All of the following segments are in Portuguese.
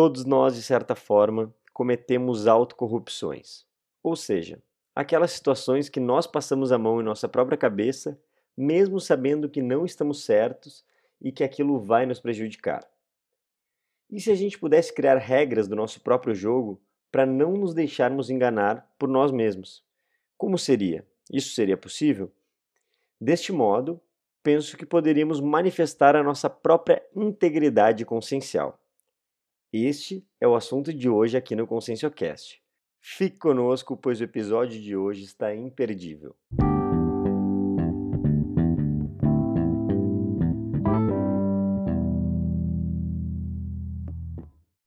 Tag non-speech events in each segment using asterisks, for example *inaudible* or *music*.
todos nós, de certa forma, cometemos autocorrupções. Ou seja, aquelas situações que nós passamos a mão em nossa própria cabeça, mesmo sabendo que não estamos certos e que aquilo vai nos prejudicar. E se a gente pudesse criar regras do nosso próprio jogo para não nos deixarmos enganar por nós mesmos? Como seria? Isso seria possível? Deste modo, penso que poderíamos manifestar a nossa própria integridade consciencial. Este é o assunto de hoje aqui no Conscienciocast. Fique conosco, pois o episódio de hoje está imperdível.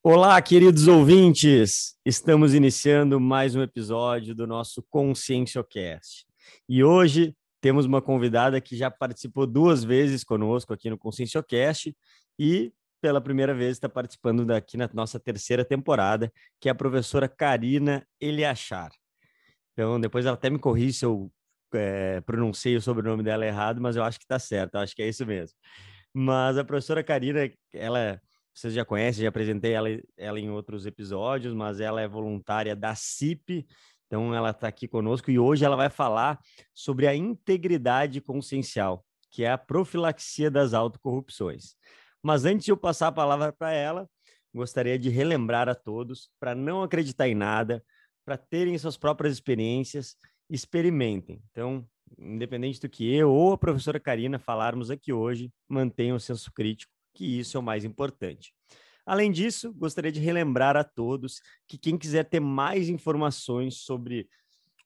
Olá, queridos ouvintes! Estamos iniciando mais um episódio do nosso Conscienciocast. E hoje temos uma convidada que já participou duas vezes conosco aqui no Conscienciocast e pela primeira vez está participando daqui na nossa terceira temporada, que é a professora Karina Eliachar. Então, depois ela até me corrige se eu é, pronunciei o sobrenome dela errado, mas eu acho que está certo, acho que é isso mesmo. Mas a professora Karina, ela vocês já conhecem, já apresentei ela, ela em outros episódios, mas ela é voluntária da CIP, então ela está aqui conosco e hoje ela vai falar sobre a integridade consciencial, que é a profilaxia das autocorrupções. Mas antes de eu passar a palavra para ela, gostaria de relembrar a todos para não acreditar em nada, para terem suas próprias experiências, experimentem. Então, independente do que eu ou a professora Karina falarmos aqui hoje, mantenham o senso crítico que isso é o mais importante. Além disso, gostaria de relembrar a todos que quem quiser ter mais informações sobre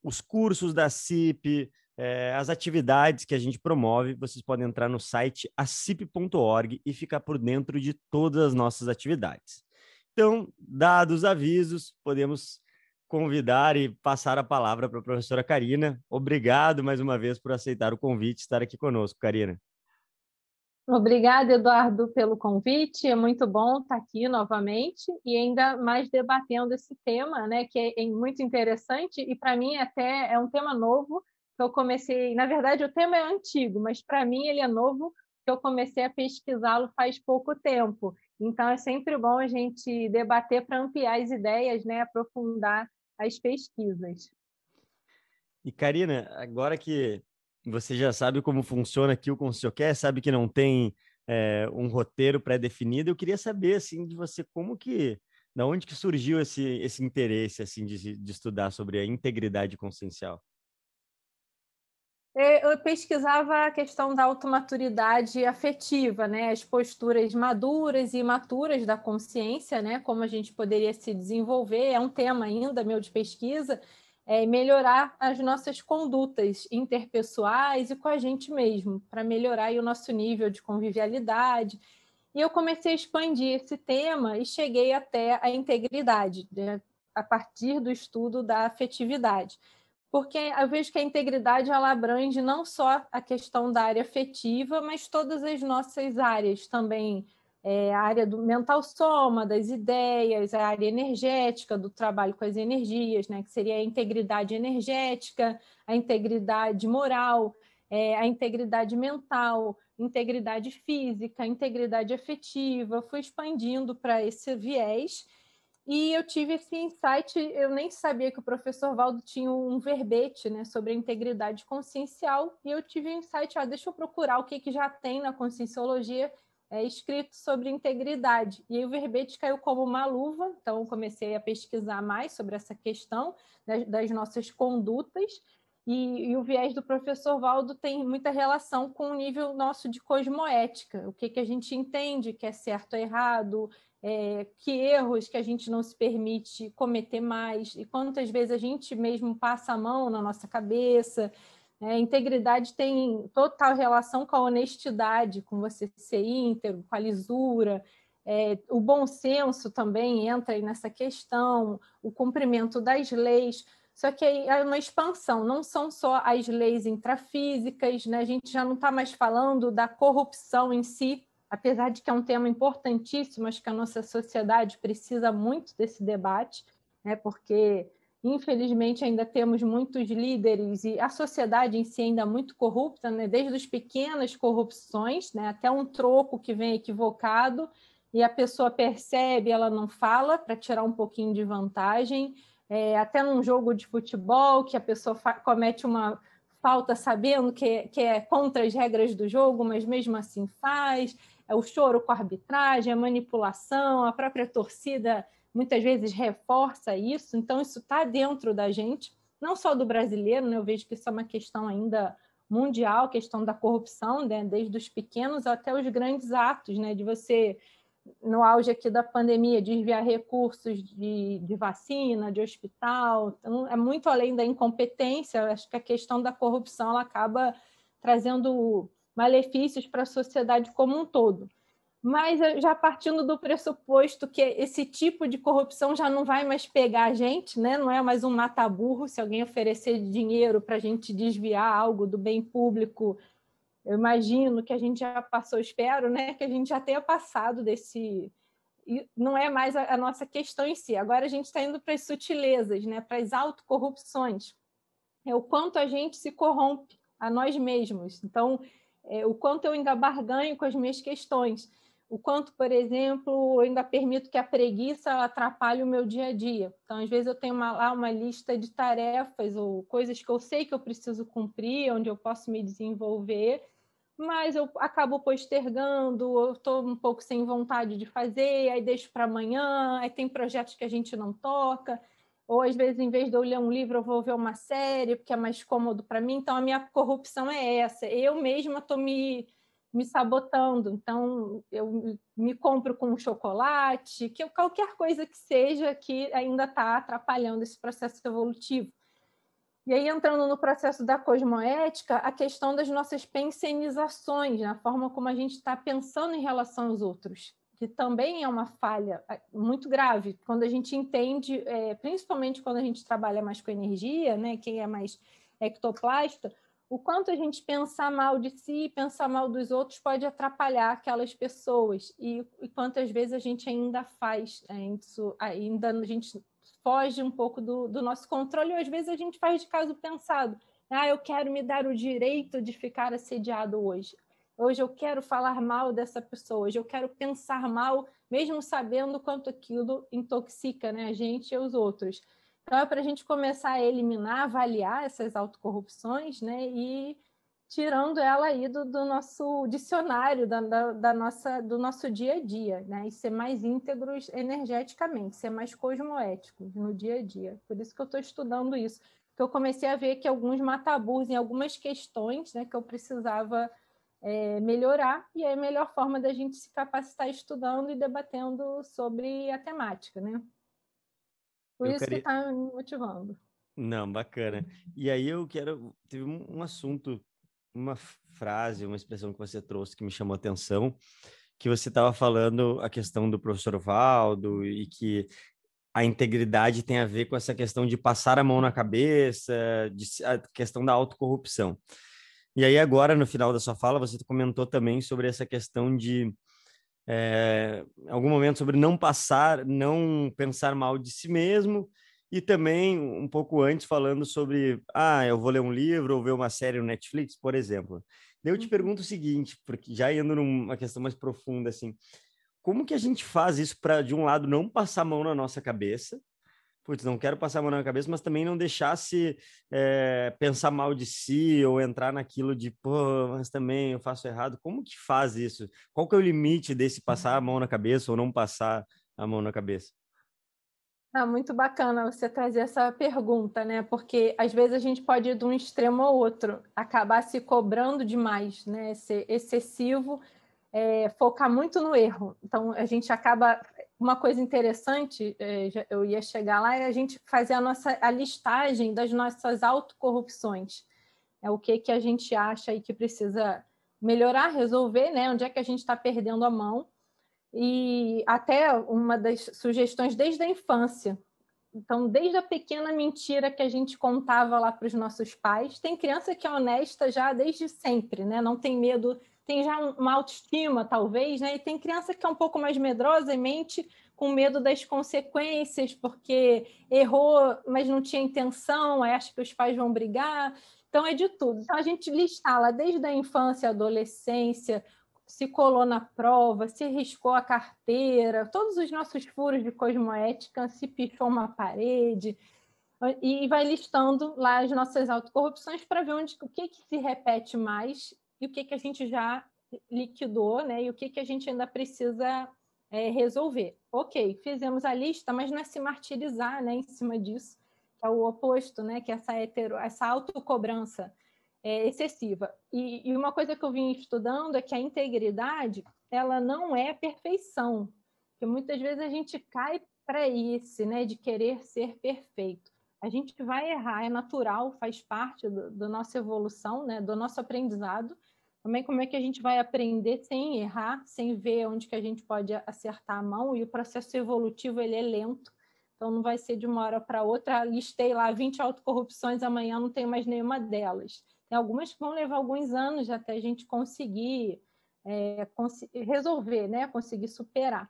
os cursos da CIP, eh, as atividades que a gente promove, vocês podem entrar no site acip.org e ficar por dentro de todas as nossas atividades. Então, dados os avisos, podemos convidar e passar a palavra para a professora Karina. Obrigado mais uma vez por aceitar o convite e estar aqui conosco, Karina. Obrigada, Eduardo, pelo convite. É muito bom estar aqui novamente e ainda mais debatendo esse tema, né, que é muito interessante e para mim até é um tema novo eu comecei. Na verdade, o tema é antigo, mas para mim ele é novo, que eu comecei a pesquisá-lo faz pouco tempo. Então é sempre bom a gente debater para ampliar as ideias, né, aprofundar as pesquisas. E Karina, agora que você já sabe como funciona aqui o Conselho sabe que não tem é, um roteiro pré-definido. Eu queria saber, assim, de você, como que, da onde que surgiu esse, esse interesse, assim, de, de estudar sobre a integridade consciencial? É, eu pesquisava a questão da automaturidade afetiva, né? as posturas maduras e imaturas da consciência, né? como a gente poderia se desenvolver, é um tema ainda meu de pesquisa, é, melhorar as nossas condutas interpessoais e com a gente mesmo, para melhorar o nosso nível de convivialidade. E eu comecei a expandir esse tema e cheguei até a integridade, né? a partir do estudo da afetividade. Porque eu vejo que a integridade ela abrange não só a questão da área afetiva, mas todas as nossas áreas também é, a área do mental soma, das ideias, a área energética, do trabalho com as energias, né, que seria a integridade energética, a integridade moral, é, a integridade mental, integridade física, integridade afetiva. Fui expandindo para esse viés e eu tive esse insight. Eu nem sabia que o professor Valdo tinha um verbete né, sobre a integridade consciencial, e eu tive um insight: ah, deixa eu procurar o que, que já tem na conscienciologia é, escrito sobre integridade. E o verbete caiu como uma luva, então comecei a pesquisar mais sobre essa questão das, das nossas condutas. E, e, o viés do professor Valdo tem muita relação com o nível nosso de cosmoética, o que, que a gente entende que é certo ou errado, é, que erros que a gente não se permite cometer mais, e quantas vezes a gente mesmo passa a mão na nossa cabeça, é, integridade tem total relação com a honestidade, com você ser íntegro, com a lisura. É, o bom senso também entra aí nessa questão, o cumprimento das leis. Só que aí é uma expansão, não são só as leis intrafísicas, né? a gente já não está mais falando da corrupção em si, apesar de que é um tema importantíssimo, acho que a nossa sociedade precisa muito desse debate, né? porque Infelizmente, ainda temos muitos líderes e a sociedade em si ainda muito corrupta, né? desde as pequenas corrupções né? até um troco que vem equivocado. e a pessoa percebe, ela não fala para tirar um pouquinho de vantagem. É, até num jogo de futebol, que a pessoa comete uma falta sabendo que, que é contra as regras do jogo, mas mesmo assim faz. É o choro com a arbitragem, a manipulação, a própria torcida muitas vezes reforça isso. Então, isso está dentro da gente, não só do brasileiro, né? eu vejo que isso é uma questão ainda mundial, questão da corrupção, né? desde os pequenos até os grandes atos, né? de você no auge aqui da pandemia, desviar recursos de, de vacina, de hospital. Então, é muito além da incompetência. Acho que a questão da corrupção ela acaba trazendo malefícios para a sociedade como um todo. Mas já partindo do pressuposto que esse tipo de corrupção já não vai mais pegar a gente, né? não é mais um mata-burro. Se alguém oferecer dinheiro para a gente desviar algo do bem público, eu imagino que a gente já passou, espero, né, que a gente já tenha passado desse. Não é mais a, nossa questão em si. Agora a gente está indo para as sutilezas, né, para as autocorrupções. É o quanto a gente se corrompe a nós mesmos. Então, é, o quanto eu ainda barganho com as minhas questões. O quanto, por exemplo, eu ainda permito que a preguiça atrapalhe o meu dia a dia. Então, às vezes, eu tenho uma, lá uma lista de tarefas ou coisas que eu sei que eu preciso cumprir, onde eu posso me desenvolver, mas eu acabo postergando, eu estou um pouco sem vontade de fazer, aí deixo para amanhã, aí tem projetos que a gente não toca, ou às vezes, em vez de eu ler um livro, eu vou ver uma série, porque é mais cômodo para mim. Então, a minha corrupção é essa. Eu mesma estou me, me sabotando. Então, eu me compro com um chocolate, que qualquer coisa que seja que ainda está atrapalhando esse processo evolutivo. E aí, entrando no processo da cosmoética, a questão das nossas pensenizações, a forma como a gente está pensando em relação aos outros, que também é uma falha é, muito grave. Quando a gente entende, é, principalmente quando a gente trabalha mais com energia, né, quem é mais ectoplasta, o quanto a gente pensar mal de si, pensar mal dos outros pode atrapalhar aquelas pessoas e, e quantas vezes a gente ainda faz é, isso, ainda a gente foge um pouco do, do nosso controle, ou às vezes a gente faz de caso pensado. Ah, eu quero me dar o direito de ficar assediado hoje. Hoje eu quero falar mal dessa pessoa, hoje eu quero pensar mal, mesmo sabendo quanto aquilo intoxica né, a gente e os outros. Então, é para a gente começar a eliminar, avaliar essas autocorrupções né, e tirando ela aí do, do nosso dicionário, da, da, da, nossa, do nosso dia a dia, né? E ser mais íntegros energeticamente, ser mais cosmoéticos no dia a dia. Por isso que eu estou estudando isso. Que eu comecei a ver que alguns matabus em algumas questões né, que eu precisava é, melhorar, e é a melhor forma da gente se capacitar estudando e debatendo sobre a temática, né? Por eu isso queria... que está me motivando. Não, bacana. E aí eu quero. Teve um, assunto uma frase, uma expressão que você trouxe que me chamou a atenção, que você estava falando a questão do professor Valdo e que a integridade tem a ver com essa questão de passar a mão na cabeça, de, a questão da autocorrupção. E aí agora, no final da sua fala, você comentou também sobre essa questão de é, algum momento sobre não passar, não pensar mal de si mesmo e também, um pouco antes, falando sobre, ah, eu vou ler um livro ou ver uma série no Netflix, por exemplo. Eu te uhum. pergunto o seguinte, porque já indo numa questão mais profunda, assim, como que a gente faz isso para, de um lado, não passar a mão na nossa cabeça, putz, não quero passar a mão na cabeça, mas também não deixar se é, pensar mal de si ou entrar naquilo de, pô, mas também eu faço errado. Como que faz isso? Qual que é o limite desse passar a mão na cabeça ou não passar a mão na cabeça? Ah, muito bacana você trazer essa pergunta, né? Porque às vezes a gente pode ir de um extremo ao outro, acabar se cobrando demais, né? Ser excessivo, é, focar muito no erro. Então a gente acaba. Uma coisa interessante, é, eu ia chegar lá, é a gente fazer a nossa a listagem das nossas autocorrupções. É o que, que a gente acha e que precisa melhorar, resolver, né? Onde é que a gente está perdendo a mão e até uma das sugestões desde a infância. Então, desde a pequena mentira que a gente contava lá para os nossos pais, tem criança que é honesta já desde sempre, né? Não tem medo, tem já uma autoestima, talvez, né? E tem criança que é um pouco mais medrosa e mente com medo das consequências, porque errou, mas não tinha intenção, acha que os pais vão brigar. Então, é de tudo. Então, a gente lista lá desde a infância, adolescência, se colou na prova, se riscou a carteira, todos os nossos furos de cosmoética, se pichou uma parede, e vai listando lá as nossas autocorrupções para ver onde, o que, que se repete mais e o que, que a gente já liquidou, né? E o que, que a gente ainda precisa é, resolver. Ok, fizemos a lista, mas não é se martirizar né, em cima disso, que é o oposto, né? Que é essa, hetero, essa autocobrança é, excessiva. E, e uma coisa que eu vim estudando é que a integridade ela não é perfeição, porque muitas vezes a gente cai para isso, né? De querer ser perfeito a gente vai errar, é natural, faz parte da nossa evolução, né, do nosso aprendizado. Também como é que a gente vai aprender sem errar, sem ver onde que a gente pode acertar a mão, e o processo evolutivo ele é lento, então não vai ser de uma hora para outra, listei lá 20 autocorrupções, amanhã não tenho mais nenhuma delas. Tem algumas que vão levar alguns anos até a gente conseguir é, cons resolver, né, conseguir superar.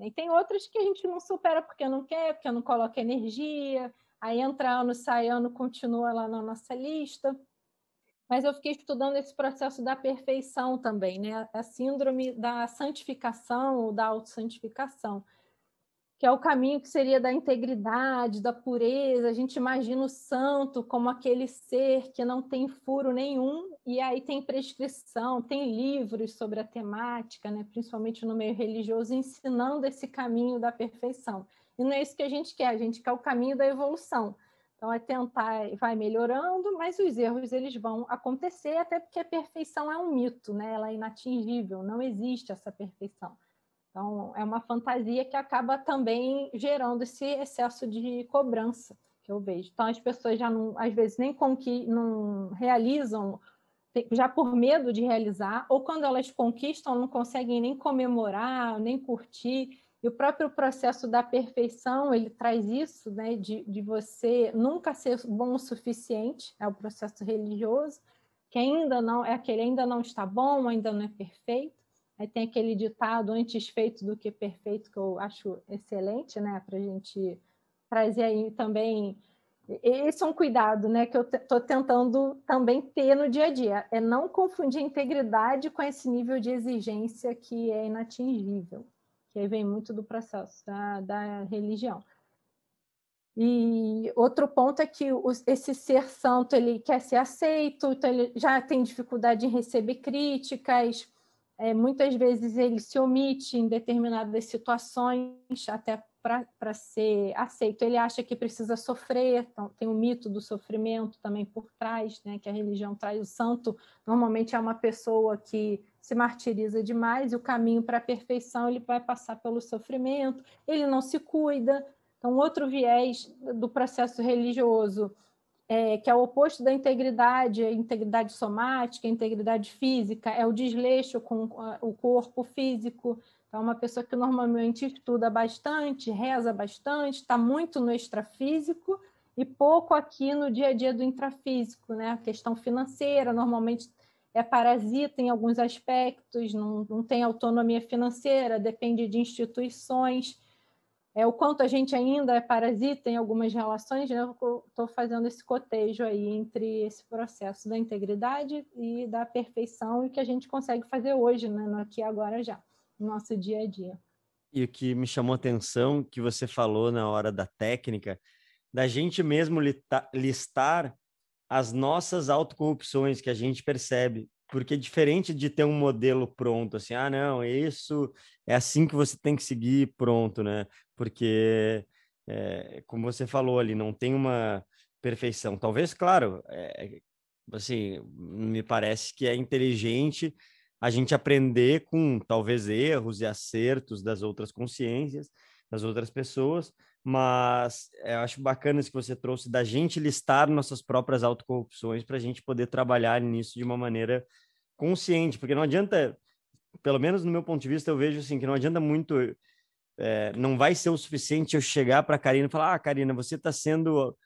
E tem outras que a gente não supera porque não quer, porque não coloca energia, Aí entra ano, sai ano, continua lá na nossa lista. Mas eu fiquei estudando esse processo da perfeição também, né? A síndrome da santificação ou da autossantificação, que é o caminho que seria da integridade, da pureza. A gente imagina o santo como aquele ser que não tem furo nenhum, e aí tem prescrição, tem livros sobre a temática, né? principalmente no meio religioso, ensinando esse caminho da perfeição. E não é isso que a gente quer, a gente quer o caminho da evolução. Então, é tentar, vai melhorando, mas os erros eles vão acontecer, até porque a perfeição é um mito, né? ela é inatingível, não existe essa perfeição. Então, é uma fantasia que acaba também gerando esse excesso de cobrança que eu vejo. Então, as pessoas já não, às vezes, nem conqui, não realizam, já por medo de realizar, ou quando elas conquistam, não conseguem nem comemorar, nem curtir. E o próprio processo da perfeição, ele traz isso, né, de, de você nunca ser bom o suficiente, é o processo religioso, que ainda não, é aquele ainda não está bom, ainda não é perfeito. Aí tem aquele ditado antes feito do que perfeito, que eu acho excelente, né, para a gente trazer aí também. Esse é um cuidado né, que eu estou tentando também ter no dia a dia, é não confundir a integridade com esse nível de exigência que é inatingível que aí vem muito do processo da, da religião. E outro ponto é que esse ser santo ele quer ser aceito, então ele já tem dificuldade em receber críticas, é, muitas vezes ele se omite em determinadas situações, até para ser aceito. Ele acha que precisa sofrer, então tem o mito do sofrimento também por trás, né, que a religião traz. O santo normalmente é uma pessoa que se martiriza demais e o caminho para a perfeição ele vai passar pelo sofrimento, ele não se cuida. Então, outro viés do processo religioso, é, que é o oposto da integridade, a integridade somática, a integridade física, é o desleixo com o corpo físico. Então, uma pessoa que normalmente estuda bastante, reza bastante, está muito no extrafísico e pouco aqui no dia a dia do intrafísico, né? A questão financeira, normalmente é parasita em alguns aspectos, não, não tem autonomia financeira, depende de instituições. É, o quanto a gente ainda é parasita em algumas relações, né? estou fazendo esse cotejo aí entre esse processo da integridade e da perfeição e que a gente consegue fazer hoje, né? no aqui agora já, no nosso dia a dia. E o que me chamou a atenção, que você falou na hora da técnica, da gente mesmo listar as nossas autocorrupções que a gente percebe. Porque diferente de ter um modelo pronto, assim, ah, não, isso é assim que você tem que seguir, pronto, né? Porque, é, como você falou ali, não tem uma perfeição. Talvez, claro, é, assim, me parece que é inteligente a gente aprender com talvez erros e acertos das outras consciências, das outras pessoas, mas eh, eu acho bacana isso que você trouxe da gente listar nossas próprias autocorrupções para a gente poder trabalhar nisso de uma maneira consciente, porque não adianta, pelo menos no meu ponto de vista, eu vejo assim que não adianta muito, é, não vai ser o suficiente eu chegar para a Karina e falar, ah, Karina, você está sendo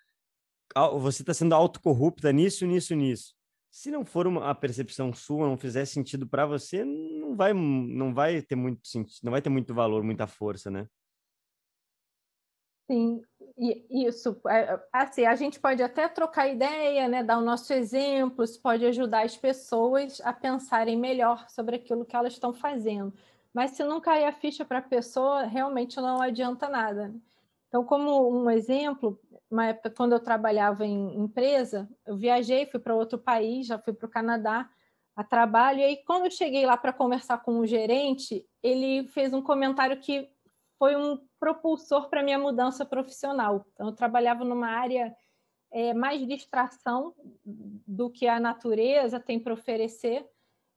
você está sendo autocorrupta nisso, nisso, nisso. Se não for uma a percepção sua, não fizer sentido para você, não vai, não vai ter muito sentido, não vai ter muito valor, muita força, né? Sim, Isso, é, assim, a gente pode até trocar ideia, né, dar o nosso exemplo, isso pode ajudar as pessoas a pensarem melhor sobre aquilo que elas estão fazendo. Mas se não cair a ficha para a pessoa, realmente não adianta nada. Então, como um exemplo, uma época quando eu trabalhava em empresa, eu viajei, fui para outro país, já fui para o Canadá a trabalho, e aí quando eu cheguei lá para conversar com o gerente, ele fez um comentário que foi um propulsor para minha mudança profissional. Então, eu trabalhava numa área é, mais de extração do que a natureza tem para oferecer,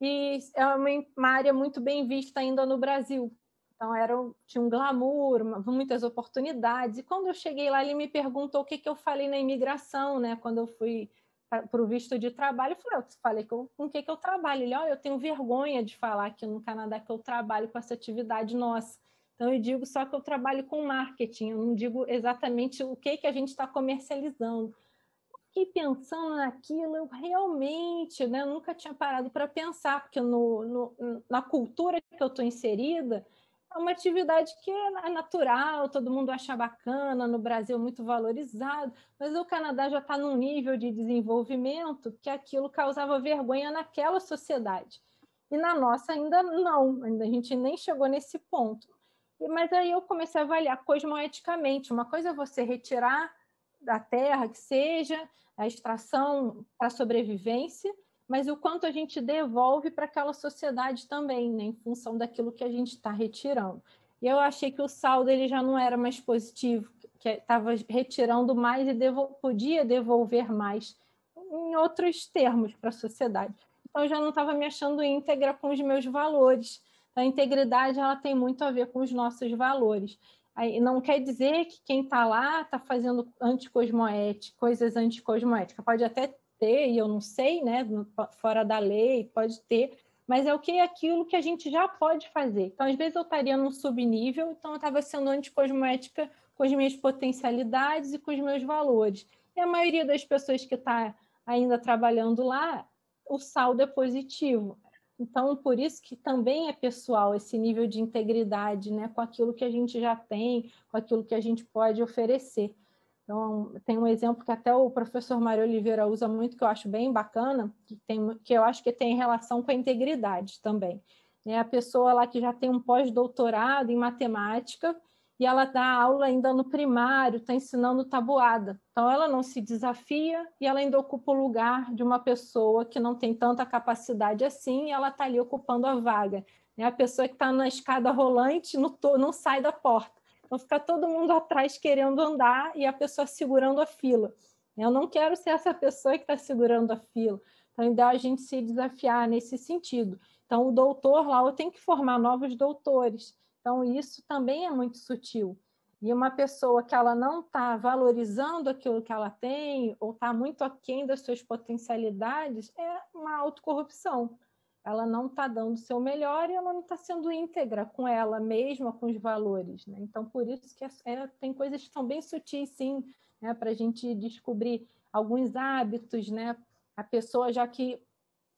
e é uma, área muito bem vista ainda no Brasil. Então, era, tinha um glamour, muitas oportunidades. E quando eu cheguei lá, ele me perguntou o que, que eu falei na imigração, né? Quando eu fui para o visto de trabalho, eu falei, eu falei com o que, que eu trabalho. Ele, olha, eu tenho vergonha de falar aqui no Canadá que eu trabalho com essa atividade nossa. Então, eu digo só que eu trabalho com marketing, eu não digo exatamente o que, que a gente está comercializando. Fiquei pensando naquilo, eu realmente né, nunca tinha parado para pensar, porque no, no, na cultura que eu estou inserida, é uma atividade que é natural, todo mundo acha bacana, no Brasil muito valorizado, mas o Canadá já está num nível de desenvolvimento que aquilo causava vergonha naquela sociedade. E na nossa ainda não, ainda a gente nem chegou nesse ponto. Mas aí eu comecei a avaliar cosmoeticamente. Uma coisa é você retirar da terra, que seja a extração para sobrevivência, mas o quanto a gente devolve para aquela sociedade também, né, em função daquilo que a gente está retirando. E eu achei que o saldo ele já não era mais positivo, que estava retirando mais e devo podia devolver mais, em outros termos, para a sociedade. Então, eu já não estava me achando íntegra com os meus valores. A integridade ela tem muito a ver com os nossos valores. Aí, não quer dizer que quem está lá está fazendo anticosmoética, coisas anticosmoéticas. Pode até ter, e eu não sei, né? Fora da lei, pode ter, mas é o que é aquilo que a gente já pode fazer. Então, às vezes, eu estaria num subnível, então eu estava sendo anticosmoética com as minhas potencialidades e com os meus valores. E a maioria das pessoas que está ainda trabalhando lá, o saldo é positivo. Então, por isso que também é pessoal esse nível de integridade, né, com aquilo que a gente já tem, com aquilo que a gente pode oferecer. Então, tem um exemplo que até o professor Mário Oliveira usa muito, que eu acho bem bacana, que, tem, que eu acho que tem relação com a integridade também. É a pessoa lá que já tem um pós-doutorado em matemática e ela dá aula ainda no primário, está ensinando tabuada. Então, ela não se desafia e ela ainda ocupa o lugar de uma pessoa que não tem tanta capacidade assim e ela está ali ocupando a vaga. É a pessoa que está na escada rolante não, não sai da porta. Então, fica todo mundo atrás querendo andar e a pessoa segurando a fila. Eu não quero ser essa pessoa que está segurando a fila. Então, ainda é a gente se desafiar nesse sentido. Então, o doutor lá, eu tenho que formar novos doutores. Então, isso também é muito sutil. E uma pessoa que ela não está valorizando aquilo que ela tem, ou está muito aquém das suas potencialidades, é uma autocorrupção ela não está dando o seu melhor e ela não está sendo íntegra com ela mesma, com os valores. Né? Então, por isso que é, é, tem coisas que são bem sutis, sim, né? para a gente descobrir alguns hábitos, né? A pessoa, já que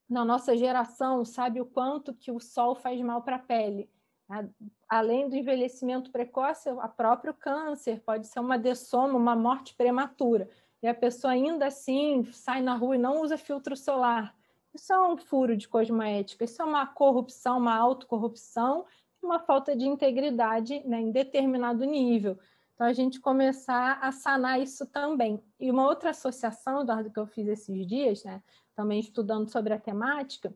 na nossa geração sabe o quanto que o sol faz mal para a pele. Né? Além do envelhecimento precoce, o próprio câncer pode ser uma dessoma, uma morte prematura. E a pessoa ainda assim sai na rua e não usa filtro solar isso é um furo de cosmoética, isso é uma corrupção, uma autocorrupção, uma falta de integridade né, em determinado nível. Então, a gente começar a sanar isso também. E uma outra associação, Eduardo, que eu fiz esses dias, né, também estudando sobre a temática,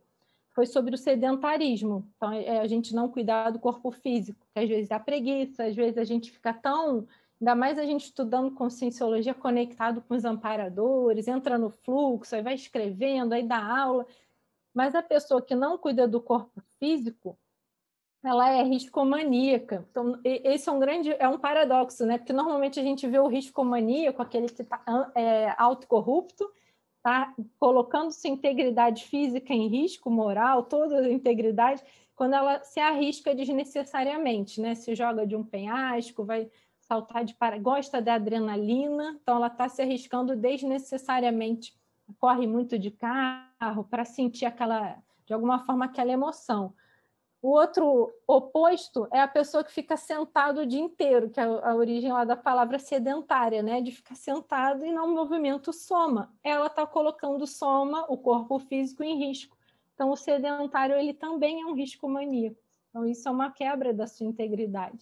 foi sobre o sedentarismo. Então, é a gente não cuidar do corpo físico, que às vezes dá preguiça, às vezes a gente fica tão Ainda mais a gente estudando conscienciologia conectado com os amparadores, entra no fluxo, aí vai escrevendo, aí dá aula. Mas a pessoa que não cuida do corpo físico, ela é riscomaníaca. Então, esse é um grande, é um paradoxo, né? Porque normalmente a gente vê o riscomaníaco, aquele que está é, autocorrupto, tá colocando sua integridade física em risco, moral, toda a integridade, quando ela se arrisca desnecessariamente, né? Se joga de um penhasco, vai saltar de para, gosta da adrenalina, então ela está se arriscando desnecessariamente, corre muito de carro para sentir aquela, de alguma forma, aquela emoção. O outro oposto é a pessoa que fica sentado o dia inteiro, que é a origem lá da palavra sedentária, né? De ficar sentado e não movimento soma. Ela está colocando soma, o corpo físico, em risco. Então, o sedentário ele também é um risco maníaco. Então, isso é uma quebra da sua integridade.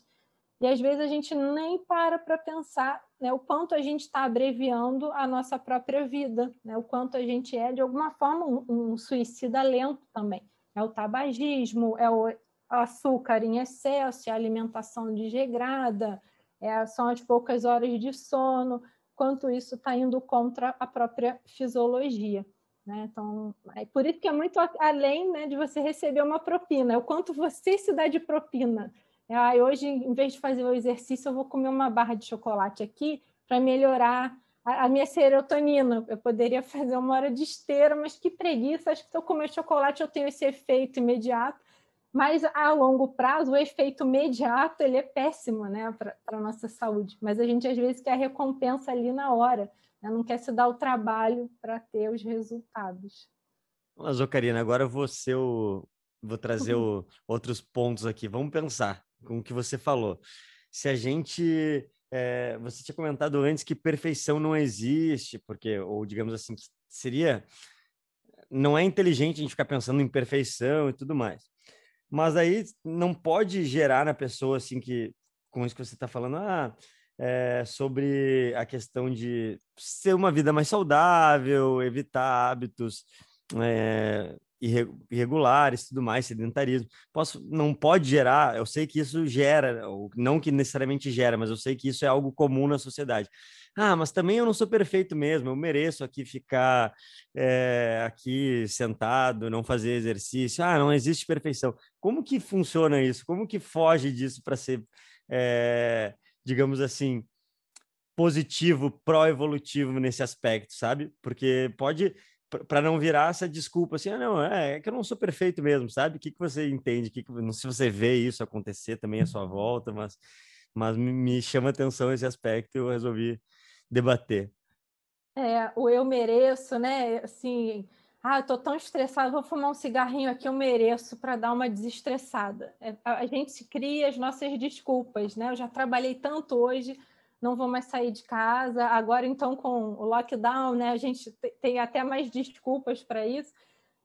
E às vezes a gente nem para para pensar né, o quanto a gente está abreviando a nossa própria vida, né, o quanto a gente é, de alguma forma, um, um suicida lento também é o tabagismo, é o açúcar em excesso, é a alimentação desregrada, é, são as poucas horas de sono, quanto isso está indo contra a própria fisiologia. Né? Então, é por isso que é muito além né, de você receber uma propina, é o quanto você se dá de propina. Ah, hoje, em vez de fazer o exercício, eu vou comer uma barra de chocolate aqui para melhorar a, minha serotonina. Eu poderia fazer uma hora de esteira, mas que preguiça. Acho que se eu comer chocolate eu tenho esse efeito imediato. Mas a longo prazo, o efeito imediato ele é péssimo né, para a nossa saúde. Mas a gente às vezes quer recompensa ali na hora, né? não quer se dar o trabalho para ter os resultados. Mas, ô Karina, agora você o... vou trazer o... outros pontos aqui. Vamos pensar com o que você falou. Se a gente é, você tinha comentado antes que perfeição não existe, porque, ou digamos assim, seria. Não é inteligente a gente ficar pensando em perfeição e tudo mais. Mas aí não pode gerar na pessoa, assim, que, com isso que você está falando, ah, é, sobre a questão de ser uma vida mais saudável, evitar hábitos é, irregulares, tudo mais, sedentarismo. Posso, não pode gerar, eu sei que isso gera, não que necessariamente gera, mas eu sei que isso é algo comum na sociedade. Ah, mas também eu não sou perfeito mesmo, eu mereço aqui ficar é, aqui sentado, não fazer exercício. Ah, não existe perfeição. Como que funciona isso? Como que foge disso para ser, é, digamos assim, positivo, pró-evolutivo nesse aspecto, sabe? Porque pode para não virar essa desculpa assim, ah, não, é, é, que eu não sou perfeito mesmo, sabe? O que, que você entende? Que que, não sei se você vê isso acontecer também à sua volta, mas, mas me, chama atenção esse aspecto e eu resolvi debater. É, o eu mereço, né? Assim, ah, eu tô tão estressado, vou fumar um cigarrinho aqui, eu mereço para dar uma desestressada. É, a gente cria as nossas desculpas, né? Eu já trabalhei tanto hoje, não vou mais sair de casa. Agora, então, com o lockdown, né, a gente tem até mais desculpas para isso.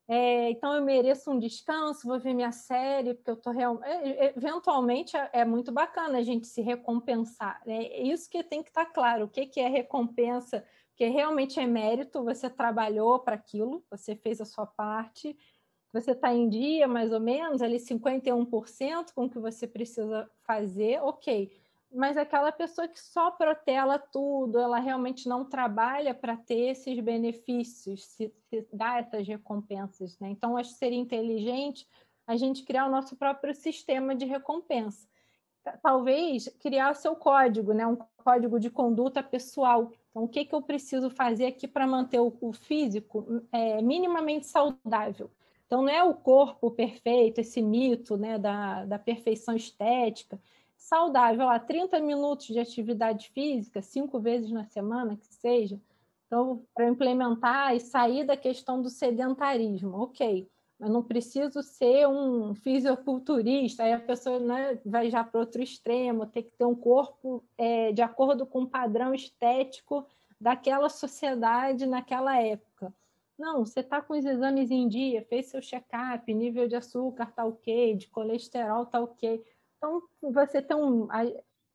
É, então, eu mereço um descanso, vou ver minha série, porque eu estou realmente. É, eventualmente, é, é, muito bacana a gente se recompensar. Né? É isso que tem que estar tá claro: o que, que é recompensa, que realmente é mérito, você trabalhou para aquilo, você fez a sua parte, você está em dia, mais ou menos, ali 51% com o que você precisa fazer, ok mas aquela pessoa que só protela tudo, ela realmente não trabalha para ter esses benefícios, se, se essas recompensas. Né? Então, acho que seria inteligente a gente criar o nosso próprio sistema de recompensa. Talvez criar o seu código, né? um código de conduta pessoal. Então, o que, que eu preciso fazer aqui para manter o, o físico é, minimamente saudável? Então, não é o corpo perfeito, esse mito né, da, da perfeição estética, saudável, lá, 30 minutos de atividade física, cinco vezes na semana, que seja, então, para implementar e sair da questão do sedentarismo, ok, mas não preciso ser um fisiculturista, aí a pessoa né, vai já para outro extremo, tem que ter um corpo é, de acordo com o padrão estético daquela sociedade naquela época. Não, você está com os exames em dia, fez seu check-up, nível de açúcar está ok, de colesterol está ok. Então, você tem um,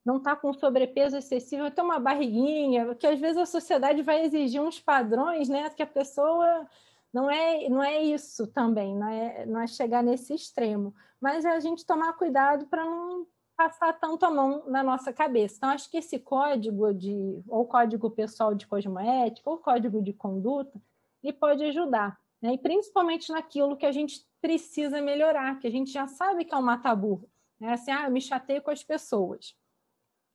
não está com sobrepeso excessivo, tem uma barriguinha, que às vezes a sociedade vai exigir uns padrões, né? Que a pessoa não é, não é isso também, não é, não é chegar nesse extremo, mas é a gente tomar cuidado para não passar tanto a mão na nossa cabeça. Então, acho que esse código de, ou código pessoal de cosmoética, ou código de conduta, ele pode ajudar, né? E principalmente naquilo que a gente precisa melhorar, que a gente já sabe que é um mata-burro. Né? Assim, ah, eu me chateio com as pessoas.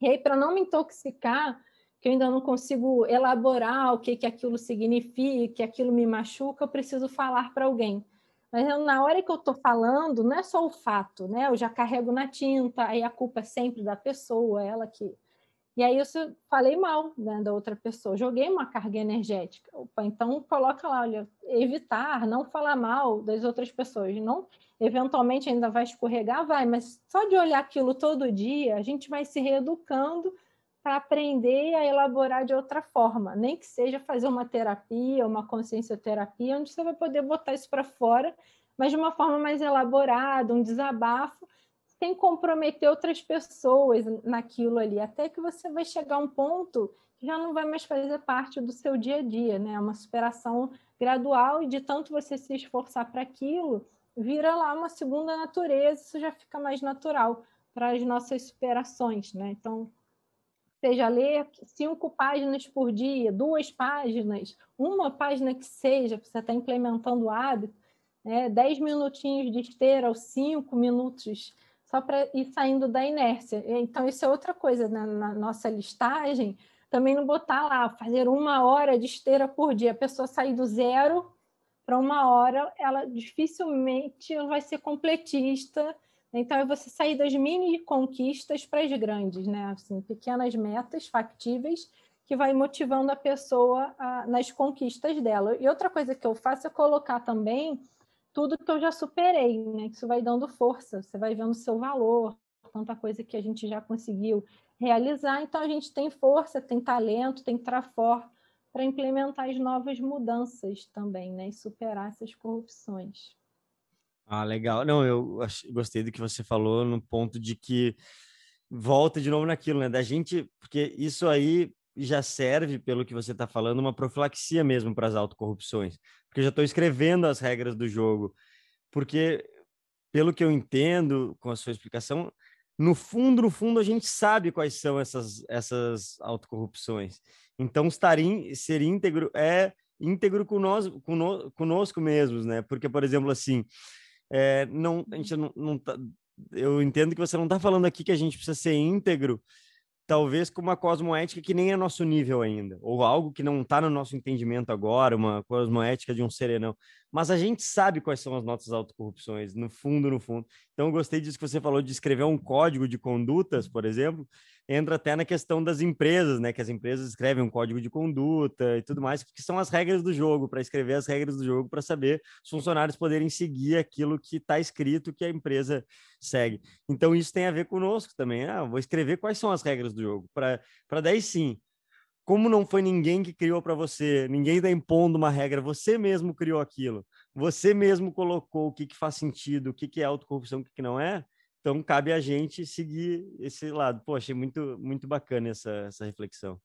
E aí, para não me intoxicar, que eu ainda não consigo elaborar o que, que aquilo significa, que aquilo me machuca, eu preciso falar para alguém. Mas eu, na hora que eu estou falando, não é só o fato, né? Eu já carrego na tinta, aí a culpa é sempre da pessoa, ela que E aí eu falei mal né, da outra pessoa, joguei uma carga energética. Opa, então coloca lá, olha, evitar, não falar mal das outras pessoas, não eventualmente ainda vai escorregar, vai, mas só de olhar aquilo todo dia, a gente vai se reeducando para aprender a elaborar de outra forma, nem que seja fazer uma terapia, uma consciência terapia, onde você vai poder botar isso para fora, mas de uma forma mais elaborada, um desabafo, sem comprometer outras pessoas naquilo ali, até que você vai chegar a um ponto que já não vai mais fazer parte do seu dia a dia, né? Uma superação gradual e de tanto você se esforçar para aquilo, vira lá uma segunda natureza, isso já fica mais natural para as nossas superações, né? Então, seja ler cinco páginas por dia, duas páginas, uma página que seja, você está implementando o hábito, né? dez minutinhos de esteira ou cinco minutos só para ir saindo da inércia. Então, isso é outra coisa né? na nossa listagem, também não botar lá, fazer uma hora de esteira por dia. A pessoa sair do zero para uma hora, ela dificilmente vai ser completista. Então, é você sair das mini conquistas para as grandes, né? Assim, pequenas metas factíveis que vai motivando a pessoa a, nas conquistas dela. E outra coisa que eu faço é colocar também tudo que eu já superei, né? Isso vai dando força, você vai vendo o seu valor, tanta coisa que a gente já conseguiu realizar. Então a gente tem força, tem talento, tem trafor para implementar as novas mudanças também, né? E superar essas corrupções. Ah, legal. Não, eu gostei do que você falou no ponto de que volta de novo naquilo, né? Da gente, porque isso aí já serve, pelo que você está falando, uma profilaxia mesmo para as autocorrupções porque eu já estou escrevendo as regras do jogo. Porque, pelo que eu entendo com a sua explicação, no fundo, no fundo, a gente sabe quais são essas, essas autocorrupções. Então, estar in, ser íntegro é íntegro nós, com conosco mesmos, né? Porque, por exemplo, assim, é, não, a gente não, não tá, eu entendo que você não está falando aqui que a gente precisa ser íntegro talvez com uma cosmoética que nem é nosso nível ainda, ou algo que não está no nosso entendimento agora, uma cosmoética de um serenão. Mas a gente sabe quais são as nossas autocorrupções, no fundo, no fundo. Então, gostei disso que você falou de escrever um código de condutas, por exemplo, entra até na questão das empresas, né? Que as empresas escrevem um código de conduta e tudo mais, que são as regras do jogo, para escrever as regras do jogo, para saber os funcionários poderem seguir aquilo que está escrito que a empresa segue. Então, isso tem a ver conosco também. Ah, vou escrever quais são as regras do jogo, para daí sim. Como não foi ninguém que criou para você, ninguém está impondo uma regra, você mesmo criou aquilo, você mesmo colocou o que, que faz sentido, o que, que é autocorrupção, o que, que não é, então, cabe a gente seguir esse lado. Pô, achei muito, muito bacana essa, essa reflexão.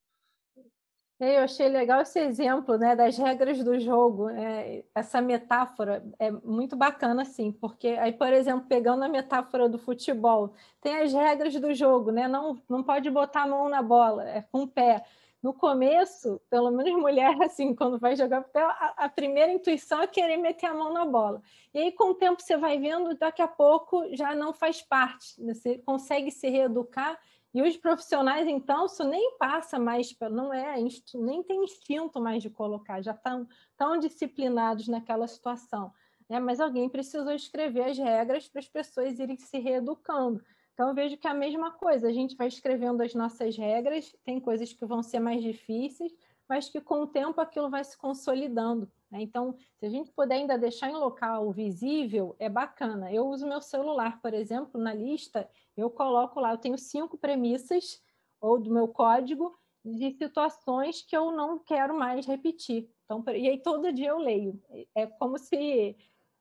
Eu achei legal esse exemplo né, das regras do jogo. É, essa metáfora é muito bacana, assim, porque aí, por exemplo, pegando a metáfora do futebol, tem as regras do jogo, né? Não, não pode botar a mão na bola, é com o pé no começo, pelo menos *laughs* mulher, assim, quando vai jogar a, a, primeira intuição é querer meter a mão na bola. E aí, com o tempo, você vai vendo, daqui a pouco já não faz parte, né? você consegue se reeducar. E os profissionais, então, isso nem passa mais, não é, nem tem instinto mais de colocar, já estão tão disciplinados naquela situação. Né? Mas alguém precisou escrever as regras para as pessoas irem se reeducando. Então, eu vejo que é a mesma coisa, a gente vai escrevendo as nossas regras, tem coisas que vão ser mais difíceis, mas que com o tempo aquilo vai se consolidando. Né? Então, se a gente puder ainda deixar em local visível, é bacana. Eu uso meu celular, por exemplo, na lista, eu coloco lá, eu tenho cinco premissas, ou do meu código, de situações que eu não quero mais repetir. Então, e aí todo dia eu leio. É como se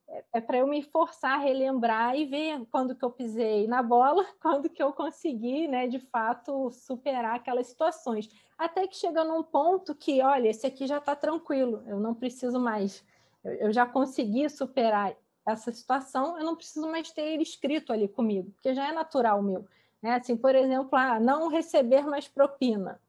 é, é para eu me forçar a relembrar e ver quando que eu pisei na bola, *laughs* quando que eu consegui, né, de fato, superar aquelas situações. Até que chega num ponto que, olha, esse aqui já está tranquilo, eu não preciso mais. Eu, eu, já consegui superar essa situação, eu não preciso mais ter ele escrito ali comigo, porque já é natural meu. Né? Assim, por exemplo, ah, não receber mais propina.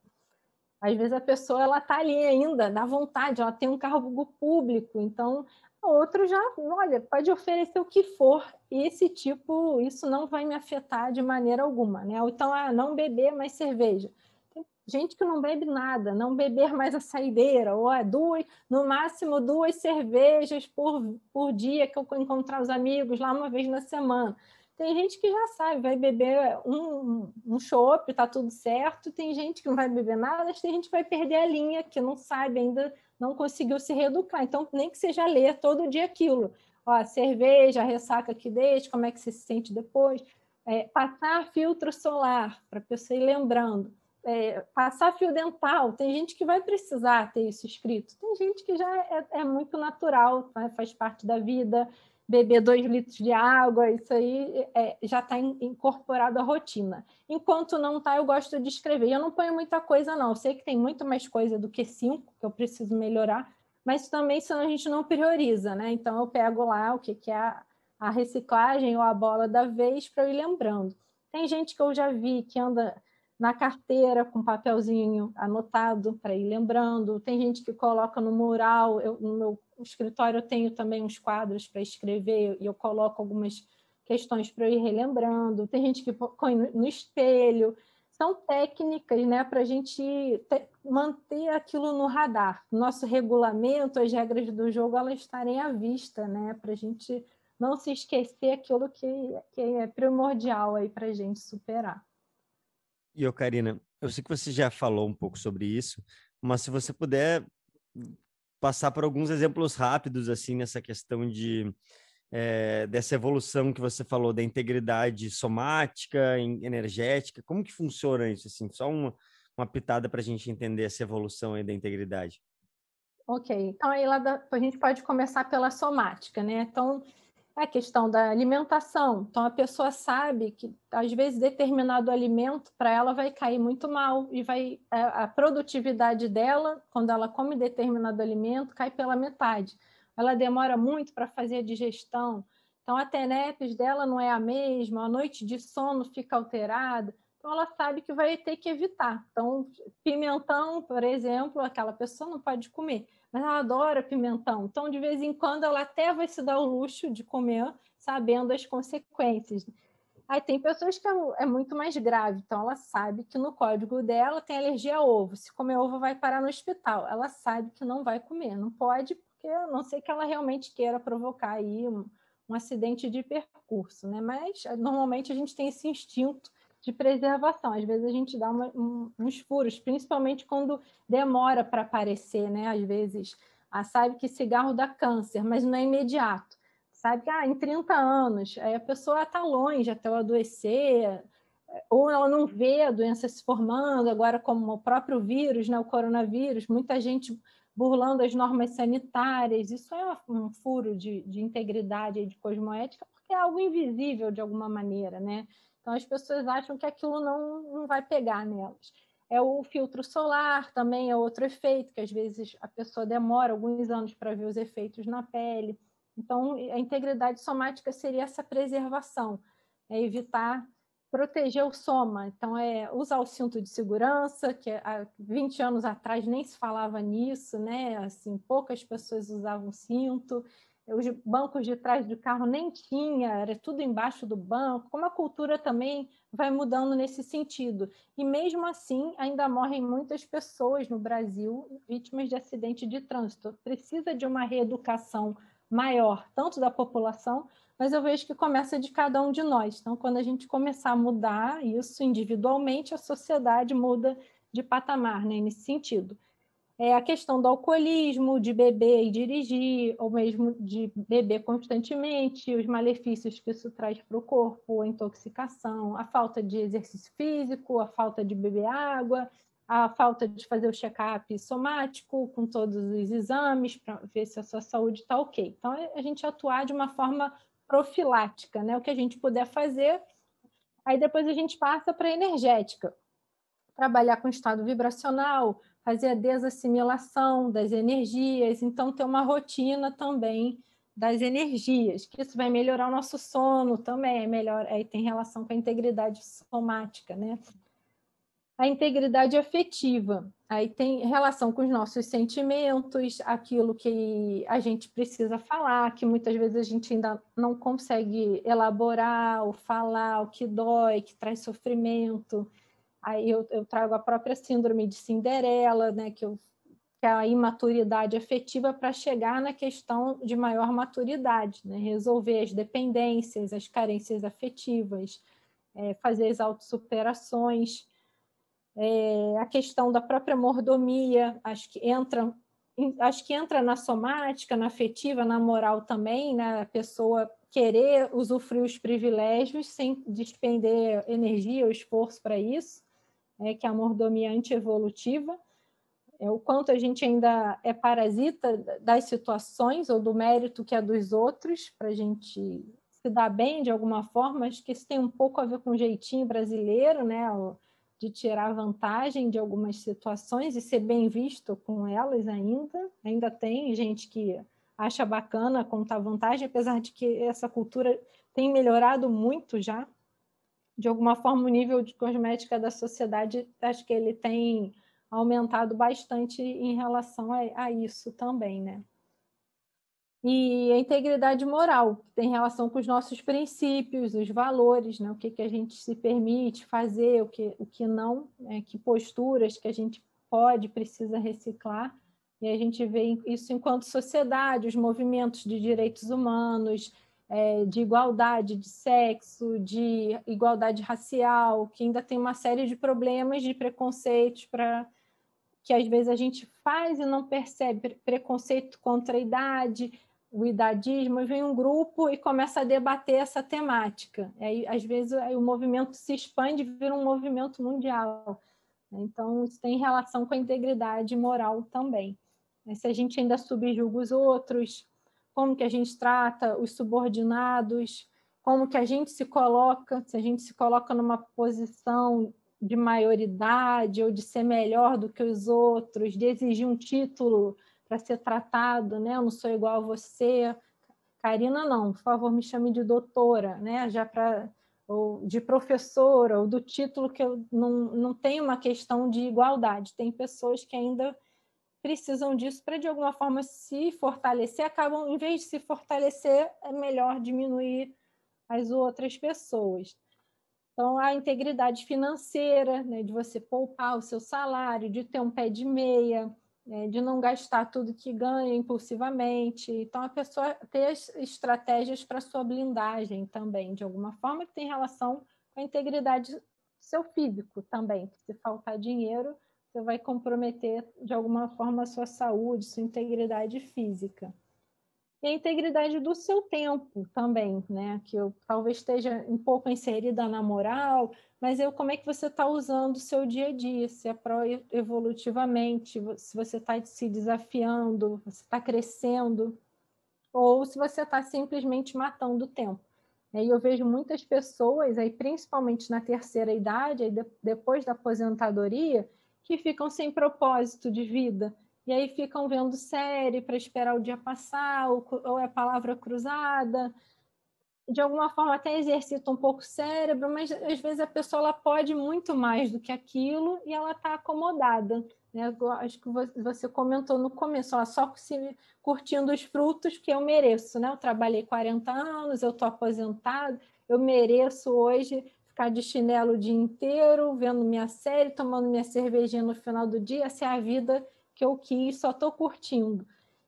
Às vezes a pessoa ela está ali ainda, na vontade, ela tem um cargo público, então outro já, olha, pode oferecer o que for, esse tipo, isso não vai me afetar de maneira alguma, né? Ou então, ah, não beber mais cerveja. Tem gente que não bebe nada, não beber mais a saideira, ou é duas, no máximo duas cervejas por, por dia que eu encontrar os amigos lá uma vez na semana. Tem gente que já sabe, vai beber um, um chopp, tá tudo certo. Tem gente que não vai beber nada, tem gente que vai perder a linha, que não sabe ainda, não conseguiu se reeducar. Então, nem que seja ler todo dia aquilo. Ó, cerveja, ressaca que deixa, como é que você se sente depois. É, passar filtro solar, para a pessoa ir lembrando. É, passar fio dental, tem gente que vai precisar ter isso escrito, tem gente que já é, é muito natural, né? faz parte da vida, beber dois litros de água, isso aí é, já está incorporado à rotina. Enquanto não está, eu gosto de escrever. Eu não ponho muita coisa, não. Eu sei que tem muito mais coisa do que cinco, que eu preciso melhorar, mas também senão a gente não prioriza, né? Então eu pego lá o que, que é a, a reciclagem ou a bola da vez para ir lembrando. Tem gente que eu já vi que anda na carteira com papelzinho anotado para ir lembrando. Tem gente que coloca no mural. Eu, no meu escritório eu tenho também uns quadros para escrever e eu coloco algumas questões para ir relembrando. Tem gente que põe no espelho. São técnicas né, para a gente manter aquilo no radar. Nosso regulamento, as regras do jogo, elas estarem à vista, né, para a gente não se esquecer aquilo que, que é primordial para a gente superar. E, ô, Karina, eu sei que você já falou um pouco sobre isso, mas se você puder passar por alguns exemplos rápidos, assim, nessa questão de é, dessa evolução que você falou da integridade somática, energética, como que funciona isso, assim? Só uma, uma pitada para a gente entender essa evolução aí da integridade. Ok, então aí lá da, a gente pode começar pela somática, né? Então, a questão da alimentação. Então, a pessoa sabe que, às vezes, determinado alimento para ela vai cair muito mal e vai a, produtividade dela, quando ela come determinado alimento, cai pela metade. Ela demora muito para fazer a digestão. Então, a TENEPS dela não é a mesma, a noite de sono fica alterada. Então, ela sabe que vai ter que evitar. Então, pimentão, por exemplo, aquela pessoa não pode comer mas ela adora pimentão. Então, de vez em quando, ela até vai se dar o luxo de comer sabendo as consequências. Aí tem pessoas que é, é muito mais grave, então ela sabe que no código dela tem alergia a ovo. Se comer ovo, vai parar no hospital. Ela sabe que não vai comer, não pode, porque a não sei que ela realmente queira provocar aí um, um acidente de percurso, né? Mas normalmente a gente tem esse instinto de preservação. Às vezes a gente dá uma, um, uns furos, principalmente quando demora para aparecer, né? Às vezes, ah, sabe que cigarro dá câncer, mas não é imediato. Sabe que ah, em 30 anos, aí a pessoa está longe até o adoecer, ou ela não vê a doença se formando, agora como o próprio vírus, né, o coronavírus, muita gente burlando as normas sanitárias, isso é um furo de, de integridade, de cosmoética, porque é algo invisível de alguma maneira, né? Então, as pessoas acham que aquilo não, não vai pegar nelas. É o filtro solar, também é outro efeito, que às vezes a pessoa demora alguns anos para ver os efeitos na pele. Então, a integridade somática seria essa preservação, é evitar proteger o soma. Então, é usar o cinto de segurança, que há 20 anos atrás nem se falava nisso, né? Assim, poucas pessoas usavam cinto os bancos de trás do carro nem tinha, era tudo embaixo do banco, como a cultura também vai mudando nesse sentido. E mesmo assim, ainda morrem muitas pessoas no Brasil vítimas de acidente de trânsito. Precisa de uma reeducação maior, tanto da população, mas eu vejo que começa de cada um de nós. Então, quando a gente começar a mudar isso individualmente, a sociedade muda de patamar né, nesse sentido é a questão do alcoolismo, de beber e dirigir, ou mesmo de beber constantemente, os malefícios que isso traz para o corpo, a intoxicação, a falta de exercício físico, a falta de beber água, a falta de fazer o check-up somático com todos os exames para ver se a sua saúde está ok. Então, é a gente atuar de uma forma profilática, né? O que a gente puder fazer. Aí depois a gente passa para a energética. Trabalhar com estado vibracional, fazer a desassimilação das energias, então ter uma rotina também das energias, que isso vai melhorar o nosso sono também, é melhor, aí tem relação com a integridade somática, né? A integridade afetiva, aí tem relação com os nossos sentimentos, aquilo que a gente precisa falar, que muitas vezes a gente ainda não consegue elaborar ou falar, o que dói, que traz sofrimento. Aí eu, eu, trago a própria síndrome de Cinderela, né, que eu que é a imaturidade afetiva para chegar na questão de maior maturidade, né? resolver as dependências, as carências afetivas, é, fazer as autossuperações, é, a questão da própria mordomia, acho que entra acho que entra na somática, na afetiva, na moral também, né? a pessoa querer usufruir os privilégios sem despender energia ou esforço para isso, é, que é a mordomia antievolutiva é, o quanto a gente ainda é parasita das situações ou do mérito que é dos outros, para a gente se dar bem de alguma forma. Acho que isso tem um pouco a ver com o jeitinho brasileiro, né? de tirar vantagem de algumas situações e ser bem visto com elas ainda. Ainda tem gente que acha bacana contar vantagem, apesar de que essa cultura tem melhorado muito já. De alguma forma, o nível de cosmética da sociedade, acho que ele tem aumentado bastante em relação a, a isso também, né? E a integridade moral, que tem relação com os nossos princípios, os valores, né? o que, que a gente se permite fazer, o que, o que não, né? que posturas que a gente pode, precisa reciclar. E a gente vê isso enquanto sociedade, os movimentos de direitos humanos, é, de igualdade de sexo, de igualdade racial, que ainda tem uma série de problemas, de preconceitos para que às vezes a gente faz e não percebe preconceito contra a idade, o idadismo, e vem um grupo e começa a debater essa temática. Aí, às vezes, o movimento se expande e vira um movimento mundial. Então, isso tem relação com a integridade moral também. Se a gente ainda subjuga os outros, como que a gente trata os subordinados, como que a gente se coloca, se a gente se coloca numa posição de maioridade ou de ser melhor do que os outros, de exigir um título para ser tratado, né? Eu não sou igual a você. Karina, não, por favor, me chame de doutora, né? Já para ou de professora, ou do título que eu não, não tem uma questão de igualdade. Tem pessoas que ainda precisam disso para, de alguma forma, se fortalecer, acabam, em vez de se fortalecer, é melhor diminuir as outras pessoas. Então, a integridade financeira, né, de você poupar o seu salário, de ter um pé de meia, né, de não gastar tudo que ganha impulsivamente. Então, a pessoa ter as estratégias para sua blindagem também, de alguma forma, que tem relação com a integridade seu físico também. Se faltar dinheiro, você vai comprometer de alguma forma a sua saúde, sua integridade física e a integridade do seu tempo também, né? Que eu talvez esteja um pouco inserida na moral, mas eu como é que você está usando o seu dia a dia, se é evolutivamente, se você está se desafiando, você está crescendo, ou se você está simplesmente matando o tempo. E eu vejo muitas pessoas, aí, principalmente na terceira idade, aí, depois da aposentadoria, que ficam sem propósito de vida, e aí ficam vendo série para esperar o dia passar, ou, ou é palavra cruzada. De alguma forma até exercita um pouco o cérebro, mas às vezes a pessoa ela pode muito mais do que aquilo e ela está acomodada. Né? Acho que você comentou no começo, ela só curtindo os frutos que eu mereço. Né? Eu trabalhei 40 anos, eu estou aposentado, eu mereço hoje ficar de chinelo o dia inteiro, vendo minha série, tomando minha cervejinha no final do dia. Essa é a vida que eu quis, só estou curtindo.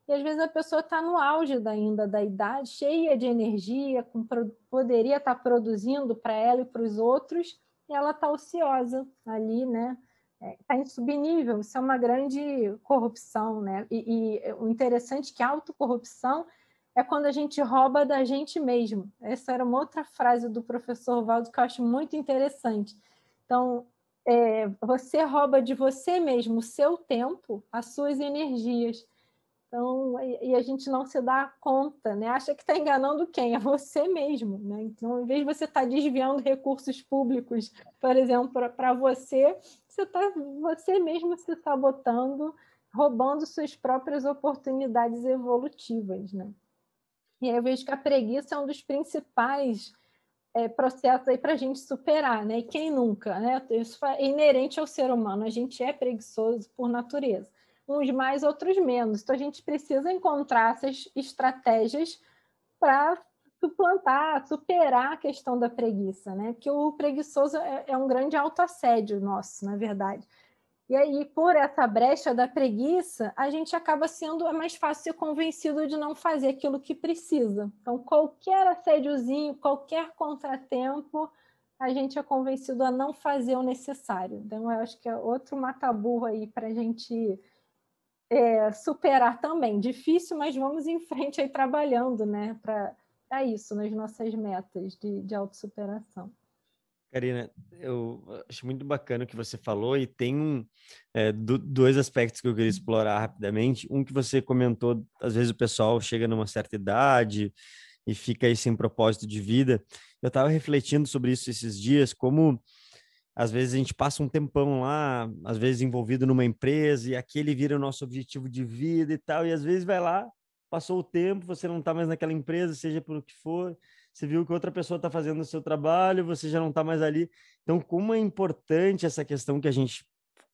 E às vezes a pessoa está no auge da, ainda da idade, cheia de energia, com, poderia estar tá produzindo para ela e para os outros, e ela está ociosa ali, né? Está é, em subnível, isso é uma grande corrupção, né? E, e o interessante é que a autocorrupção é quando a gente rouba da gente mesmo. Essa era uma outra frase do professor Valdo que eu acho muito interessante. Então, é, você rouba de você mesmo o seu tempo, as suas energias. Então, e, a gente não se dá conta, né? Acha que está enganando quem? É você mesmo, né? Então, em vez de você estar tá desviando recursos públicos, por exemplo, para você, você está você mesmo se sabotando, roubando suas próprias oportunidades evolutivas, né? E aí eu vejo que a preguiça é um dos principais é, processos aí para a gente superar, né? E quem nunca, né? Isso é inerente ao ser humano, a gente é preguiçoso por natureza. Uns mais, outros menos. Então a gente precisa encontrar essas estratégias para suplantar, superar a questão da preguiça, né? Porque o preguiçoso é, é um grande autoassédio nosso, na verdade. E aí, por essa brecha da preguiça, a gente acaba sendo mais fácil ser convencido de não fazer aquilo que precisa. Então, qualquer assédiozinho, qualquer contratempo, a gente é convencido a não fazer o necessário. Então, eu acho que é outro mataburro aí para a gente é, superar também. Difícil, mas vamos em frente aí trabalhando, né? Para isso, nas nossas metas de, de autossuperação. Karina, eu acho muito bacana o que você falou e tem um, é, do, dois aspectos que eu queria explorar rapidamente. Um que você comentou, às vezes o pessoal chega numa certa idade e fica aí sem propósito de vida. Eu estava refletindo sobre isso esses dias, como às vezes a gente passa um tempão lá, às vezes envolvido numa empresa e aquele vira o nosso objetivo de vida e tal, e às vezes vai lá, passou o tempo, você não está mais naquela empresa, seja por o que for, você viu que outra pessoa está fazendo o seu trabalho, você já não está mais ali. Então, como é importante essa questão que a gente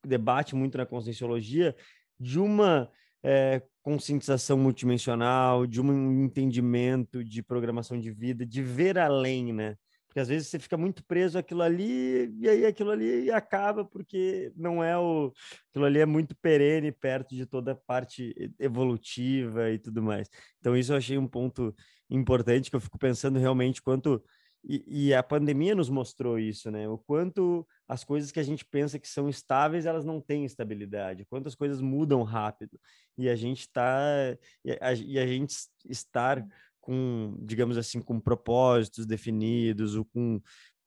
debate muito na conscienciologia, de uma é, conscientização multidimensional, de um entendimento de programação de vida, de ver além, né? Porque às vezes você fica muito preso àquilo ali e aí aquilo ali acaba porque não é o aquilo ali é muito perene perto de toda a parte evolutiva e tudo mais. Então isso eu achei um ponto importante que eu fico pensando realmente quanto e, e, a pandemia nos mostrou isso, né? O quanto as coisas que a gente pensa que são estáveis, elas não têm estabilidade. Quantas coisas mudam rápido. E a gente está... E e a gente estar com, digamos assim, com propósitos definidos, ou com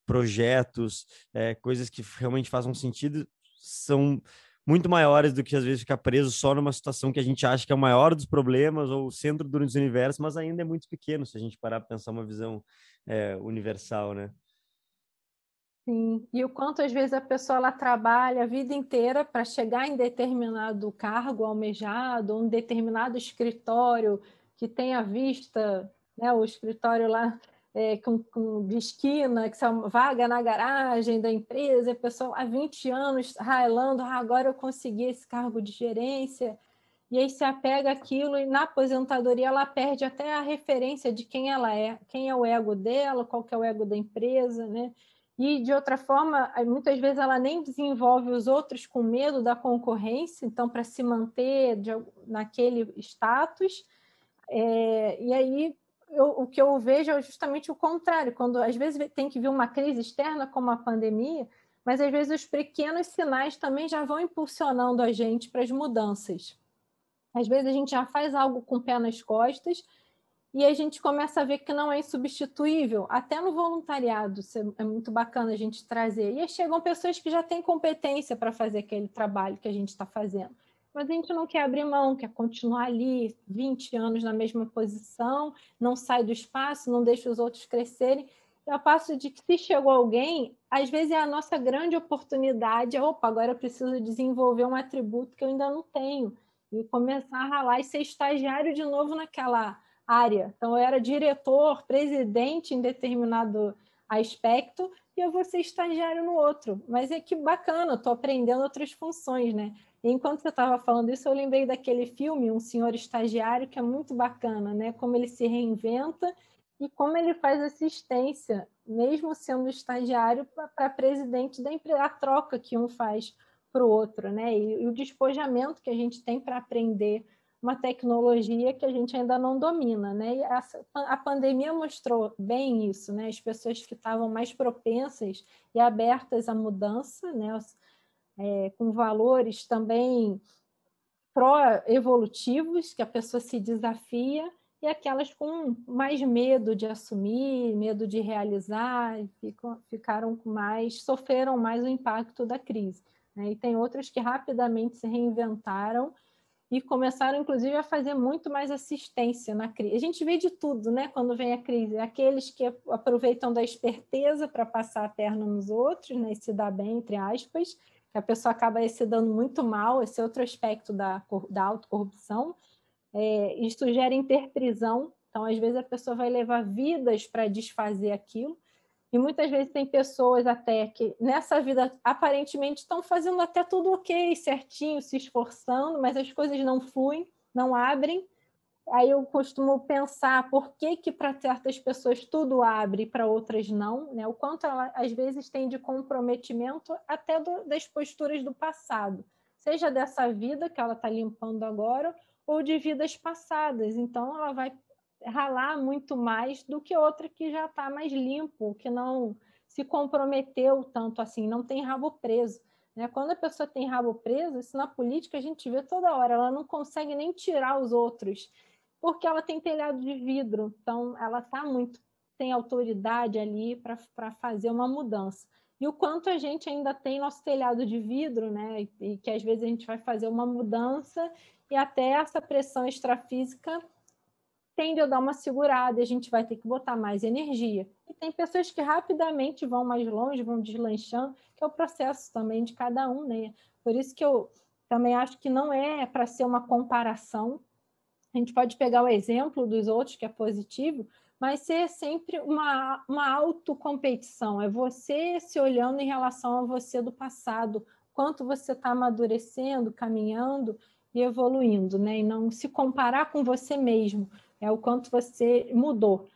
projetos, é, coisas que realmente façam sentido, são muito maiores do que às vezes ficar preso só numa situação que a gente acha que é o maior dos problemas ou o centro do universo, mas ainda é muito pequeno se a gente parar para pensar uma visão é, universal, né? Sim, e o quanto às vezes a pessoa ela trabalha a vida inteira para chegar em determinado cargo almejado, um determinado escritório que tenha vista, né, o escritório lá é, com, com, de esquina, que são vaga na garagem da empresa, a pessoa há 20 anos ralando, ah, agora eu consegui esse cargo de gerência, e aí se apega aquilo e na aposentadoria ela perde até a referência de quem ela é, quem é o ego dela, qual que é o ego da empresa, né? E de outra forma, muitas vezes ela nem desenvolve os outros com medo da concorrência, então para se manter de, naquele status, é, e aí eu, o que eu vejo é justamente o contrário, quando às vezes tem que vir uma crise externa como a pandemia, mas às vezes os pequenos sinais também já vão impulsionando a gente para as mudanças. Às vezes a gente já faz algo com o pé nas costas e a gente começa a ver que não é insubstituível, até no voluntariado, é muito bacana a gente trazer. E aí chegam pessoas que já têm competência para fazer aquele trabalho que a gente está fazendo mas a gente não quer abrir mão, quer continuar ali 20 anos na mesma posição, não sai do espaço, não deixa os outros crescerem. Eu passo de que se chegou alguém, às vezes é a nossa grande oportunidade, opa, agora eu preciso desenvolver um atributo que eu ainda não tenho e começar a ralar e ser estagiário de novo naquela área. Então, eu era diretor, presidente em determinado aspecto e eu vou ser estagiário no outro. Mas é que bacana, estou aprendendo outras funções, né? E enquanto você estava falando isso, eu lembrei daquele filme, Um Senhor Estagiário, que é muito bacana, né? Como ele se reinventa e como ele faz assistência, mesmo sendo estagiário, para presidente da empresa, a troca que um faz para o outro, né? E, e, o despojamento que a gente tem para aprender uma tecnologia que a gente ainda não domina, né? E a, a pandemia mostrou bem isso, né? As pessoas que estavam mais propensas e abertas à mudança, né? é, com valores também pró-evolutivos, que a pessoa se desafia, e aquelas com mais medo de assumir, medo de realizar, ficam, ficaram mais, sofreram mais o impacto da crise. Né? E tem outras que rapidamente se reinventaram e começaram, inclusive, a fazer muito mais assistência na crise. A gente vê de tudo, né? Quando vem a crise, aqueles que aproveitam da esperteza para passar a perna nos outros, né? E se dar bem, entre aspas, que a pessoa acaba se dando muito mal, esse é outro aspecto da, da autocorrupção. É, isso gera interprisão, então às vezes a pessoa vai levar vidas para desfazer aquilo, e muitas vezes tem pessoas até que nessa vida aparentemente estão fazendo até tudo ok, certinho, se esforçando, mas as coisas não fluem, não abrem, aí eu costumo pensar por que que para certas pessoas tudo abre para outras não, né? O quanto ela às vezes tem de comprometimento até do, das posturas do passado. seja dessa vida que ela está limpando agora ou de vidas passadas. Então, ela vai ralar muito mais do que outra que já está mais limpo, que não se comprometeu tanto assim, não tem rabo preso. Né? Quando a pessoa tem rabo preso, isso na política a gente vê toda hora, ela não consegue nem tirar os outros, porque ela tem telhado de vidro, então ela está muito, tem autoridade ali para fazer uma mudança. E o quanto a gente ainda tem nosso telhado de vidro, né? E, e que às vezes a gente vai fazer uma mudança e até essa pressão extrafísica tende a dar uma segurada e a gente vai ter que botar mais energia. E tem pessoas que rapidamente vão mais longe, vão deslanchando, que é o processo também de cada um, né? Por isso que eu também acho que não é para ser uma comparação. A gente pode pegar o exemplo dos outros, que é positivo, mas ser sempre uma, uma autocompetição. É você se olhando em relação a você do passado, quanto você está amadurecendo, caminhando e evoluindo, né? E não se comparar com você mesmo, é o quanto você mudou.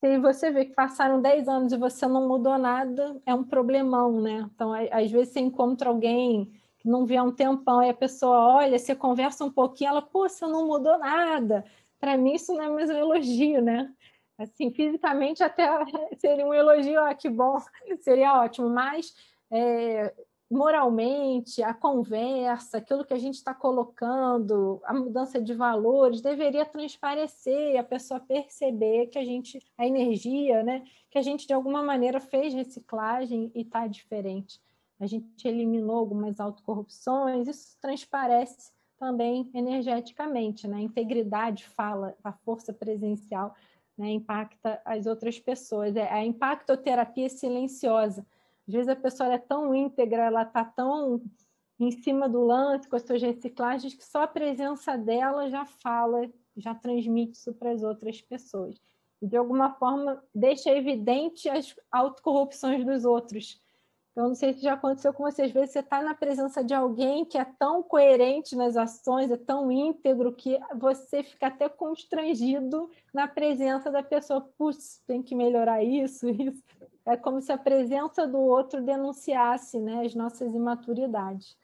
Se você vê que passaram 10 anos e você não mudou nada, é um problemão, né? Então, às vezes você encontra alguém que não vê há um tempão, e a pessoa olha, você conversa um pouquinho, ela, pô, você não mudou nada. Para mim, isso não é mais um elogio, né? Assim, fisicamente até *laughs* seria um elogio, ah, que bom, seria ótimo, mas é, moralmente, a conversa, aquilo que a gente está colocando, a mudança de valores, deveria transparecer e a pessoa perceber que a gente, a energia, né, que a gente de alguma maneira fez reciclagem e está diferente. A gente eliminou algumas autocorrupções, isso transparece também energeticamente, né? A integridade fala, a força presencial né, impacta as outras pessoas. É a impactoterapia silenciosa às vezes a pessoa é tão íntegra, ela está tão em cima do lance com as suas reciclagens que só a presença dela já fala, já transmite isso para as outras pessoas. E de alguma forma deixa evidente as autocorrupções dos outros. Então, não sei se já aconteceu com você, às vezes você está na presença de alguém que é tão coerente nas ações, é tão íntegro, que você fica até constrangido na presença da pessoa. Putz, tem que melhorar isso, *laughs* isso é como se a presença do outro denunciasse né, as nossas imaturidades.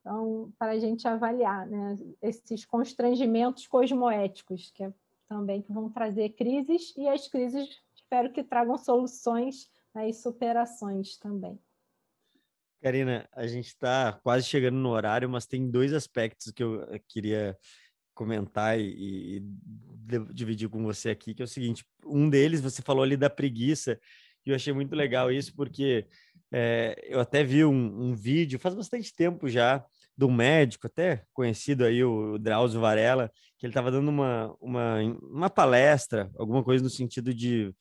Então, para a gente avaliar né, esses constrangimentos cosmoéticos, que é, também que vão trazer crises, e as crises espero que tragam soluções né, e superações também. Karina, a gente está quase chegando no horário, mas tem dois aspectos que eu queria comentar e, e dividir com você aqui, que é o seguinte: um deles, você falou ali da preguiça, e eu achei muito legal isso, porque é, eu até vi um, um, vídeo, faz bastante tempo já, um médico, até conhecido aí, o, o Drauzio Varela, que ele estava dando uma, uma, uma palestra, alguma coisa no sentido de.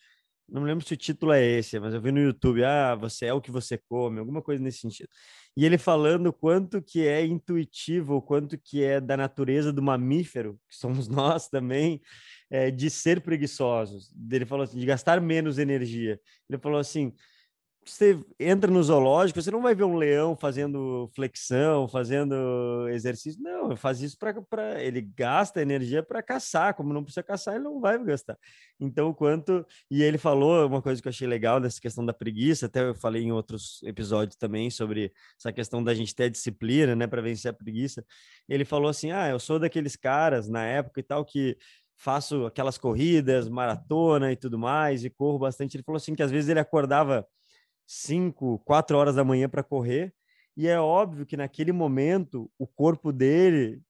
Não me lembro se o título é esse, mas eu vi no YouTube, ah, você é o que você come, alguma coisa nesse sentido. E ele falando quanto que é intuitivo, quanto que é da natureza do mamífero, que somos *laughs* nós também, é, de ser preguiçosos. Ele falou assim, de gastar menos energia. Ele falou assim, você entra no zoológico, você não vai ver um leão fazendo flexão, fazendo exercício. Não, faz isso para. Ele gasta energia para caçar. Como não precisa caçar, ele não vai gastar. Então, quanto. E ele falou uma coisa que eu achei legal nessa questão da preguiça, até eu falei em outros episódios também sobre essa questão da gente ter disciplina, né, para vencer a preguiça. Ele falou assim: ah, eu sou daqueles caras na época e tal que faço aquelas corridas, maratona e tudo mais, e corro bastante. Ele falou assim que às vezes ele acordava 5, 4 horas da manhã para correr, e é óbvio que naquele momento o corpo dele,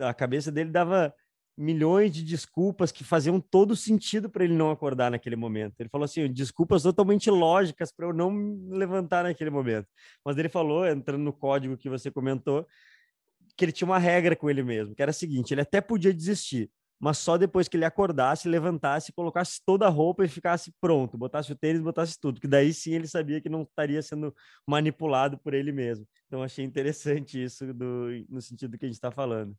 a cabeça dele dava milhões de desculpas que faziam todo sentido para ele não acordar naquele momento. Ele falou assim, desculpas totalmente lógicas para eu não me levantar naquele momento. Mas ele falou, entrando no código que você comentou, que ele tinha uma regra com ele mesmo, que era a seguinte, ele até podia desistir, mas só depois que ele acordasse, levantasse, colocasse toda a roupa e ficasse pronto, botasse o tênis, botasse tudo, que daí sim ele sabia que não estaria sendo manipulado por ele mesmo. Então achei interessante isso do, no sentido que a gente está falando.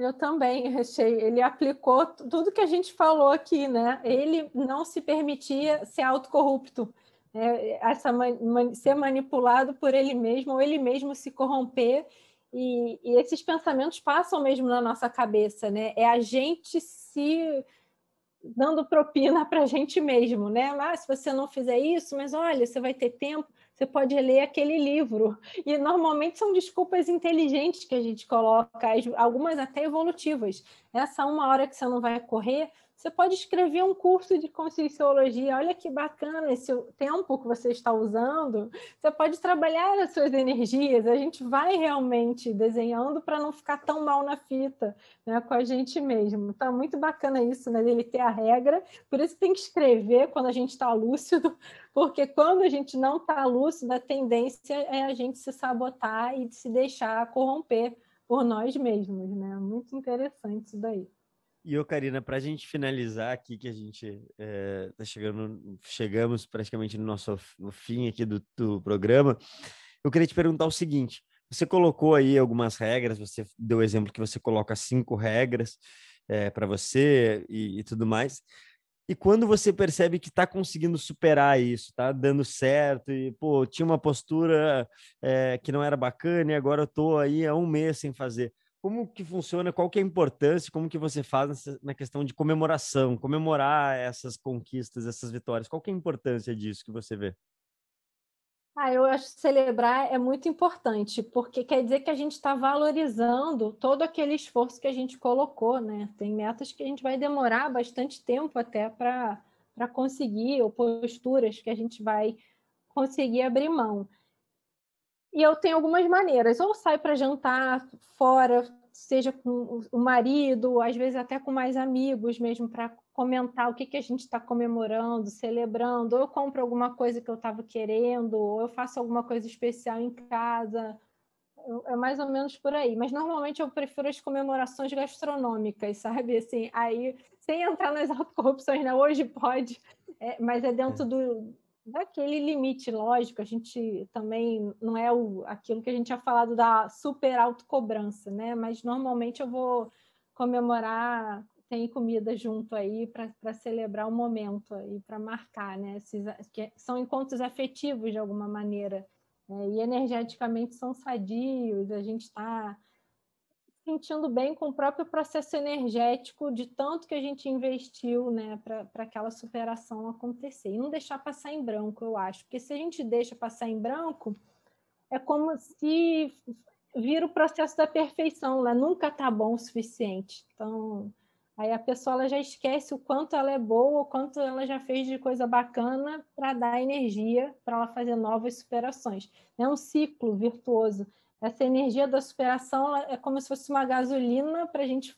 Eu também achei. Ele aplicou tudo que a gente falou aqui, né? Ele não se permitia ser autocorrupto, né? Essa, man, ser manipulado por ele mesmo, ou ele mesmo se corromper e, e, esses pensamentos passam mesmo na nossa cabeça, né? É a gente se dando propina para a gente mesmo, né? Mas se você não fizer isso, mas olha, você vai ter tempo, você pode ler aquele livro. E normalmente são desculpas inteligentes que a gente coloca, algumas até evolutivas. Essa uma hora que você não vai correr, você pode escrever um curso de conscienciologia. Olha que bacana esse tempo que você está usando. Você pode trabalhar as suas energias. A gente vai realmente desenhando para não ficar tão mal na fita né, com a gente mesmo. Tá muito bacana isso, né? Ele ter a regra. Por isso tem que escrever quando a gente está lúcido, *laughs* porque quando a gente não está lúcido, a tendência é a gente se sabotar e se deixar corromper por nós mesmos, né? Muito interessante isso daí. E, ô, Karina, para a gente finalizar aqui, que a gente é, tá chegando, chegamos praticamente no nosso no fim aqui do, do programa, eu queria te perguntar o seguinte: você colocou aí algumas regras, você deu o exemplo que você coloca cinco regras é, para você e, e, tudo mais. E quando você percebe que está conseguindo superar isso, está dando certo, e pô, tinha uma postura é, que não era bacana e agora eu estou aí há um mês sem fazer. Como que funciona, qual que é a importância, como que você faz na questão de comemoração, comemorar essas conquistas, essas vitórias, qual que é a importância disso que você vê? Ah, eu acho que celebrar é muito importante, porque quer dizer que a gente está valorizando todo aquele esforço que a gente colocou, né? Tem metas que a gente vai demorar bastante tempo até para conseguir, ou posturas que a gente vai conseguir abrir mão. E eu tenho algumas maneiras, ou saio para jantar fora, seja com o marido, às vezes até com mais amigos mesmo, para comentar o que, que a gente está comemorando, celebrando, ou eu compro alguma coisa que eu estava querendo, ou eu faço alguma coisa especial em casa. É mais ou menos por aí. Mas normalmente eu prefiro as comemorações gastronômicas, sabe? Assim, aí, sem entrar nas *laughs* autocorrupções, né? Hoje pode, é, mas é dentro é. do, daquele limite, lógico, a gente também não é o, aquilo que a gente tinha falado da super autocobrança, né? Mas normalmente eu vou comemorar, tem comida junto aí para celebrar o momento e para marcar, né? Esses, que são encontros afetivos de alguma maneira. Né? E energeticamente são sadios, a gente está sentindo bem com o próprio processo energético de tanto que a gente investiu né, para aquela superação acontecer. E não deixar passar em branco, eu acho. Porque se a gente deixa passar em branco, é como se vira o processo da perfeição, né? nunca está bom o suficiente. Então, aí a pessoa ela já esquece o quanto ela é boa, o quanto ela já fez de coisa bacana para dar energia para ela fazer novas superações. É um ciclo virtuoso essa energia da superação é como se fosse uma gasolina para a gente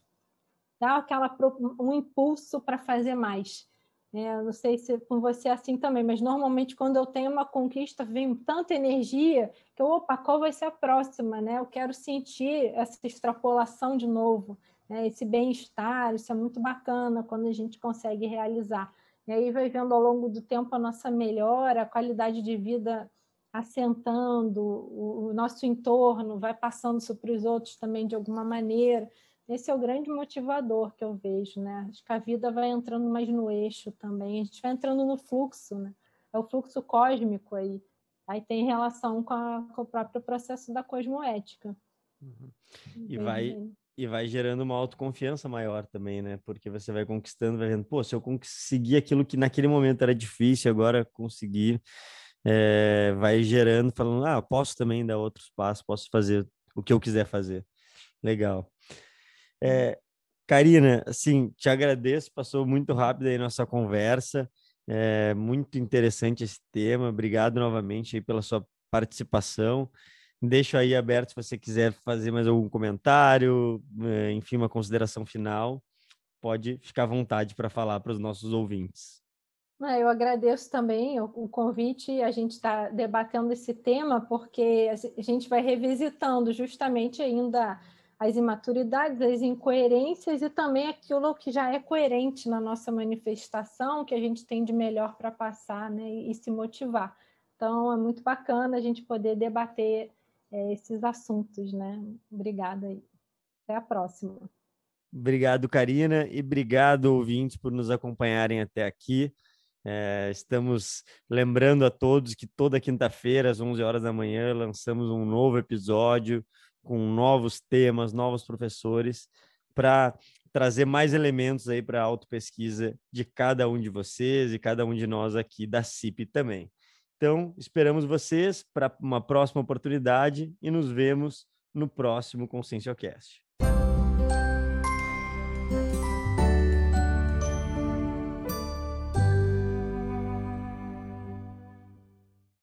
dar aquela, um impulso para fazer mais. É, não sei se com você é assim também, mas normalmente quando eu tenho uma conquista, vem tanta energia que eu, opa, qual vai ser a próxima? Né? Eu quero sentir essa extrapolação de novo, né? esse bem-estar, isso é muito bacana quando a gente consegue realizar. E aí vai vendo ao longo do tempo a nossa melhora, a qualidade de vida assentando, o, nosso entorno vai passando isso para os outros também de alguma maneira. Esse é o grande motivador que eu vejo, né? Acho que a vida vai entrando mais no eixo também, a gente vai entrando no fluxo, né? É o fluxo cósmico aí. Aí tem relação com, a, com o próprio processo da cosmoética. Uhum. E vai, e vai gerando uma autoconfiança maior também, né? Porque você vai conquistando, vai vendo, pô, se eu conseguir aquilo que naquele momento era difícil, agora conseguir é, vai gerando, falando, ah, posso também dar outros passos, posso fazer o que eu quiser fazer. Legal. É, Karina, assim, te agradeço, passou muito rápido aí nossa conversa, é muito interessante esse tema, obrigado novamente aí pela sua participação. Deixo aí aberto se você quiser fazer mais algum comentário, enfim, uma consideração final, pode ficar à vontade para falar para os nossos ouvintes. Eu agradeço também o convite, a gente está debatendo esse tema, porque a gente vai revisitando justamente ainda as imaturidades, as incoerências e também aquilo que já é coerente na nossa manifestação, que a gente tem de melhor para passar né, e, se motivar. Então, é muito bacana a gente poder debater é, esses assuntos. Né? Obrigada aí. Até a próxima. Obrigado, Karina, e obrigado, ouvintes, por nos acompanharem até aqui. É, estamos lembrando a todos que toda quinta-feira, às 11 horas da manhã, lançamos um novo episódio com novos temas, novos professores, para trazer mais elementos aí para a autopesquisa de cada um de vocês e cada um de nós aqui da CIP também. Então, esperamos vocês para uma próxima oportunidade e nos vemos no próximo Conscienciocast.